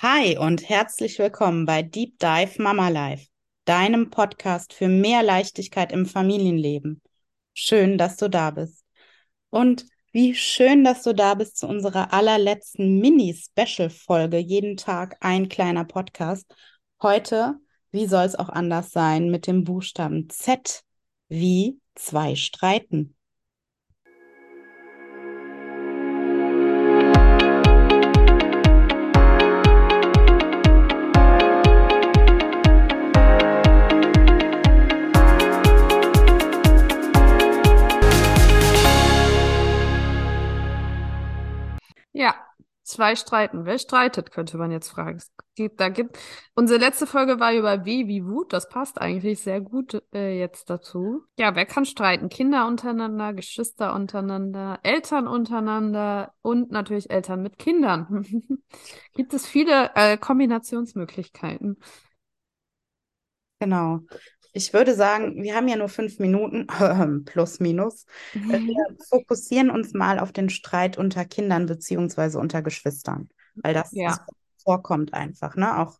Hi und herzlich willkommen bei Deep Dive Mama Life, deinem Podcast für mehr Leichtigkeit im Familienleben. Schön, dass du da bist. Und wie schön, dass du da bist zu unserer allerletzten Mini-Special-Folge. Jeden Tag ein kleiner Podcast. Heute, wie soll es auch anders sein, mit dem Buchstaben Z wie zwei streiten. Zwei streiten. Wer streitet, könnte man jetzt fragen. Da gibt, unsere letzte Folge war über wie, wie Wut. Das passt eigentlich sehr gut äh, jetzt dazu. Ja, wer kann streiten? Kinder untereinander, Geschwister untereinander, Eltern untereinander und natürlich Eltern mit Kindern. gibt es viele äh, Kombinationsmöglichkeiten. Genau. Ich würde sagen, wir haben ja nur fünf Minuten, plus minus. Wir fokussieren uns mal auf den Streit unter Kindern beziehungsweise unter Geschwistern, weil das Ja. vorkommt einfach, ne? Auch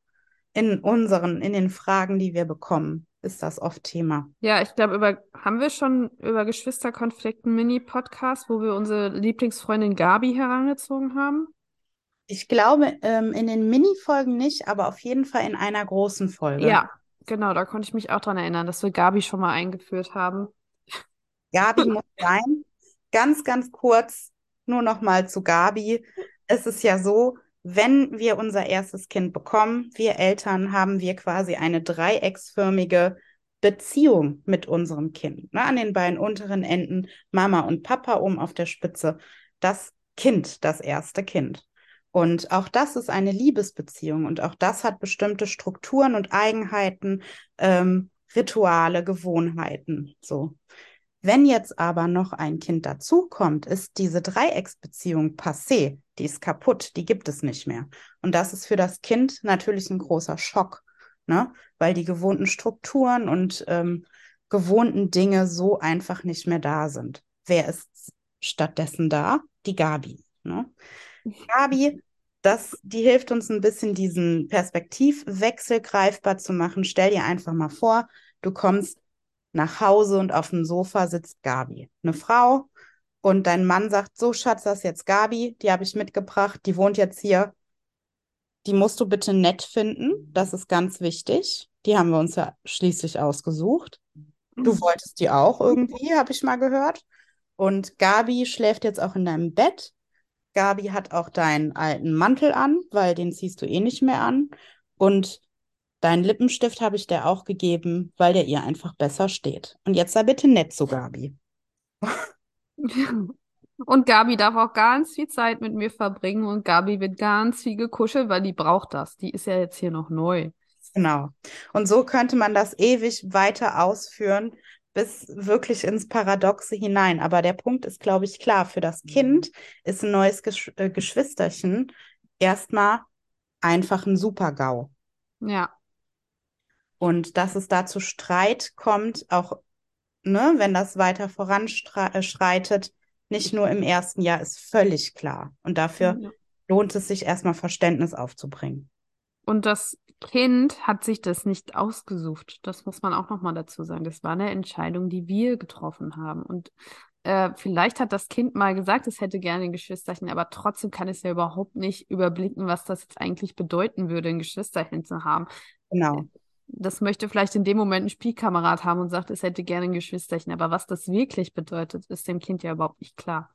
in unseren, in den Fragen, die wir bekommen, ist das oft Thema. Ja, ich glaube, über haben wir schon über Geschwisterkonflikten Mini-Podcast, wo wir unsere Lieblingsfreundin Gabi herangezogen haben? Ich glaube, ähm, in den Mini-Folgen nicht, aber auf jeden Fall in einer großen Folge. Ja, genau, da konnte ich mich auch dran erinnern, dass wir Gabi schon mal eingeführt haben. Gabi muss sein. Ganz, ganz kurz nur noch mal zu Gabi. Es ist ja so, wenn wir unser erstes Kind bekommen, wir Eltern, haben wir quasi eine dreiecksförmige Beziehung mit unserem Kind. Ne? An den beiden unteren Enden Mama und Papa oben auf der Spitze. Das Kind, das erste Kind. Und auch das ist eine Liebesbeziehung und auch das hat bestimmte Strukturen und Eigenheiten, ähm, Rituale, Gewohnheiten. So. Wenn jetzt aber noch ein Kind dazukommt, ist diese Dreiecksbeziehung passé, die ist kaputt, die gibt es nicht mehr. Und das ist für das Kind natürlich ein großer Schock, ne? Weil die gewohnten Strukturen und ähm, gewohnten Dinge so einfach nicht mehr da sind. Wer ist stattdessen da? Die Gabi. Ne? Gabi, das, die hilft uns ein bisschen, diesen Perspektivwechsel greifbar zu machen. Stell dir einfach mal vor, du kommst nach Hause und auf dem Sofa sitzt Gabi, eine Frau, und dein Mann sagt, so Schatz, das ist jetzt Gabi, die habe ich mitgebracht, die wohnt jetzt hier. Die musst du bitte nett finden, das ist ganz wichtig. Die haben wir uns ja schließlich ausgesucht. Du wolltest die auch irgendwie, habe ich mal gehört. Und Gabi schläft jetzt auch in deinem Bett. Gabi hat auch deinen alten Mantel an, weil den ziehst du eh nicht mehr an. Und deinen Lippenstift habe ich dir auch gegeben, weil der ihr einfach besser steht. Und jetzt sei bitte nett zu Gabi. Und Gabi darf auch ganz viel Zeit mit mir verbringen und Gabi wird ganz viel gekuschelt, weil die braucht das. Die ist ja jetzt hier noch neu. Genau. Und so könnte man das ewig weiter ausführen, bis wirklich ins Paradoxe hinein. Aber der Punkt ist, glaube ich, klar. Für das Kind ist ein neues Gesch äh, Geschwisterchen erstmal einfach ein Super-GAU. Ja, Und dass es da zu Streit kommt, auch ne, wenn das weiter voranschreitet, nicht nur im ersten Jahr, ist völlig klar. Und dafür Ja. lohnt es sich erstmal Verständnis aufzubringen. Und das Kind hat sich das nicht ausgesucht. Das muss man auch nochmal dazu sagen. Das war eine Entscheidung, die wir getroffen haben. Und äh, vielleicht hat das Kind mal gesagt, es hätte gerne ein Geschwisterchen, aber trotzdem kann es ja überhaupt nicht überblicken, was das jetzt eigentlich bedeuten würde, ein Geschwisterchen zu haben. Genau. Das möchte vielleicht in dem Moment ein Spielkamerad haben und sagt, es hätte gerne ein Geschwisterchen. Aber was das wirklich bedeutet, ist dem Kind ja überhaupt nicht klar.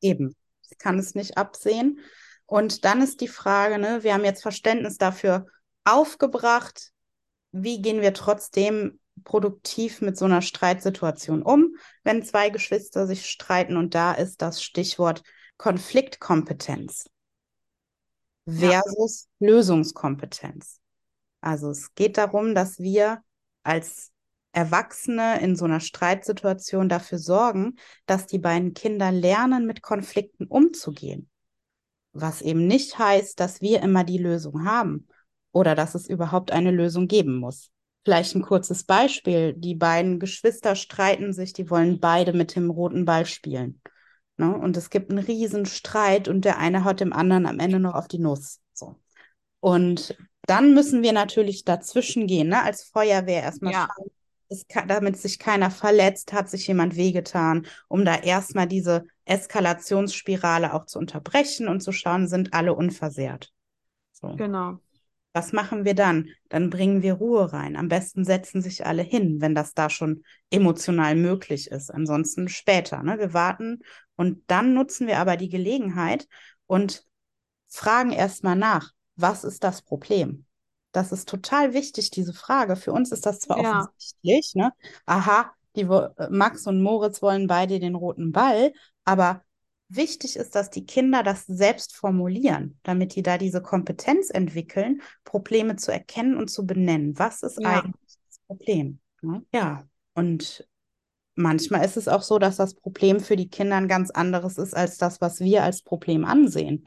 Eben. Ich kann es nicht absehen. Und dann ist die Frage, ne, wir haben jetzt Verständnis dafür aufgebracht, wie gehen wir trotzdem produktiv mit so einer Streitsituation um, wenn zwei Geschwister sich streiten. Und da ist das Stichwort Konfliktkompetenz Ja. versus Lösungskompetenz. Also es geht darum, dass wir als Erwachsene in so einer Streitsituation dafür sorgen, dass die beiden Kinder lernen, mit Konflikten umzugehen. Was eben nicht heißt, dass wir immer die Lösung haben oder dass es überhaupt eine Lösung geben muss. Vielleicht ein kurzes Beispiel. Die beiden Geschwister streiten sich, die wollen beide mit dem roten Ball spielen. Ne? Und es gibt einen riesen Streit und der eine haut dem anderen am Ende noch auf die Nuss. So. Und dann müssen wir natürlich dazwischen gehen, ne? Als Feuerwehr erstmal Ja. schauen, kann, damit sich keiner verletzt, hat sich jemand wehgetan, um da erstmal diese Eskalationsspirale auch zu unterbrechen und zu schauen, sind alle unversehrt. So. Genau. Was machen wir dann? Dann bringen wir Ruhe rein. Am besten setzen sich alle hin, wenn das da schon emotional möglich ist. Ansonsten später. Ne? Wir warten und dann nutzen wir aber die Gelegenheit und fragen erstmal nach, was ist das Problem? Das ist total wichtig, diese Frage. Für uns ist das zwar Ja. offensichtlich, ne? Aha, die wo- Max und Moritz wollen beide den roten Ball, aber wichtig ist, dass die Kinder das selbst formulieren, damit die da diese Kompetenz entwickeln, Probleme zu erkennen und zu benennen. Was ist Ja. eigentlich das Problem? Ne? Ja, und manchmal ist es auch so, dass das Problem für die Kinder ein ganz anderes ist als das, was wir als Problem ansehen.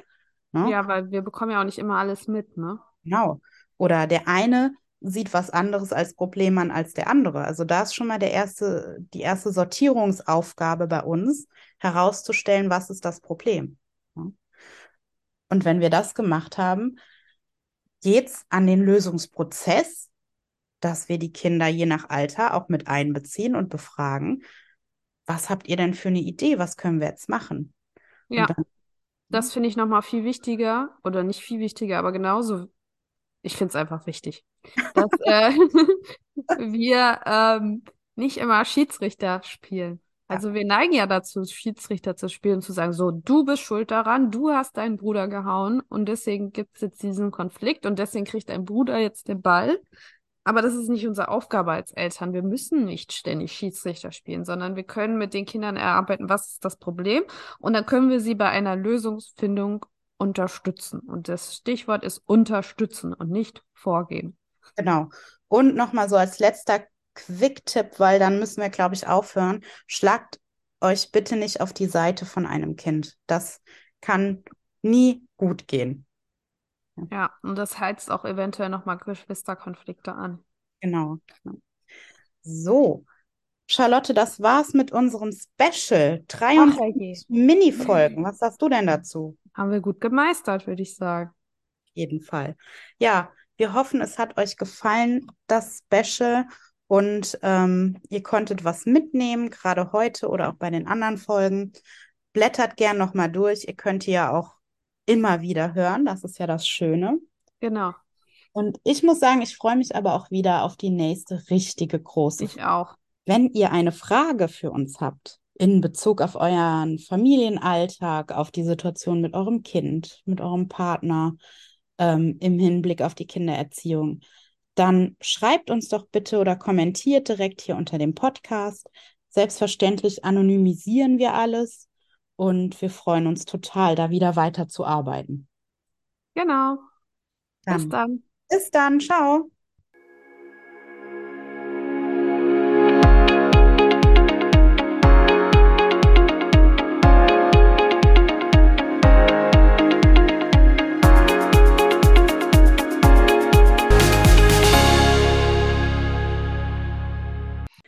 Ne? Ja, weil wir bekommen ja auch nicht immer alles mit, ne? Genau. Oder der eine sieht was anderes als Problem an als der andere. Also da ist schon mal der erste, die erste Sortierungsaufgabe bei uns, herauszustellen, was ist das Problem. Und wenn wir das gemacht haben, geht's an den Lösungsprozess, dass wir die Kinder je nach Alter auch mit einbeziehen und befragen, was habt ihr denn für eine Idee? Was können wir jetzt machen? Ja, das finde ich nochmal viel wichtiger, oder nicht viel wichtiger, aber genauso, ich finde es einfach wichtig, dass äh, wir ähm, nicht immer Schiedsrichter spielen. Also wir neigen ja dazu, Schiedsrichter zu spielen, zu sagen, so, du bist schuld daran, du hast deinen Bruder gehauen und deswegen gibt es jetzt diesen Konflikt und deswegen kriegt dein Bruder jetzt den Ball. Aber das ist nicht unsere Aufgabe als Eltern. Wir müssen nicht ständig Schiedsrichter spielen, sondern wir können mit den Kindern erarbeiten, was ist das Problem und dann können wir sie bei einer Lösungsfindung unterstützen. Und das Stichwort ist unterstützen und nicht vorgeben. Genau. Und nochmal so als letzter Quick-Tipp, weil dann müssen wir, glaube ich, aufhören. Schlagt euch bitte nicht auf die Seite von einem Kind. Das kann nie gut gehen. Ja, und das heizt auch eventuell nochmal Geschwisterkonflikte an. Genau. So, Charlotte, das war's mit unserem Special. Ach, herrje. 23 Mini-Folgen. Was sagst du denn dazu? Haben wir gut gemeistert, würde ich sagen. Auf jeden Fall. Ja, wir hoffen, es hat euch gefallen, das Special. Und ähm, ihr konntet was mitnehmen, gerade heute oder auch bei den anderen Folgen. Blättert gern nochmal durch. Ihr könnt die ja auch immer wieder hören. Das ist ja das Schöne. Genau, Und ich muss sagen, ich freue mich aber auch wieder auf die nächste richtige große ich auch. Wenn ihr eine Frage für uns habt in Bezug auf euren Familienalltag, auf die Situation mit eurem Kind, mit eurem Partner, ähm, im Hinblick auf die Kindererziehung, dann schreibt uns doch bitte oder kommentiert direkt hier unter dem Podcast. Selbstverständlich anonymisieren wir alles und wir freuen uns total, da wieder weiterzuarbeiten. Genau. Bis Dann dann. bis dann, ciao.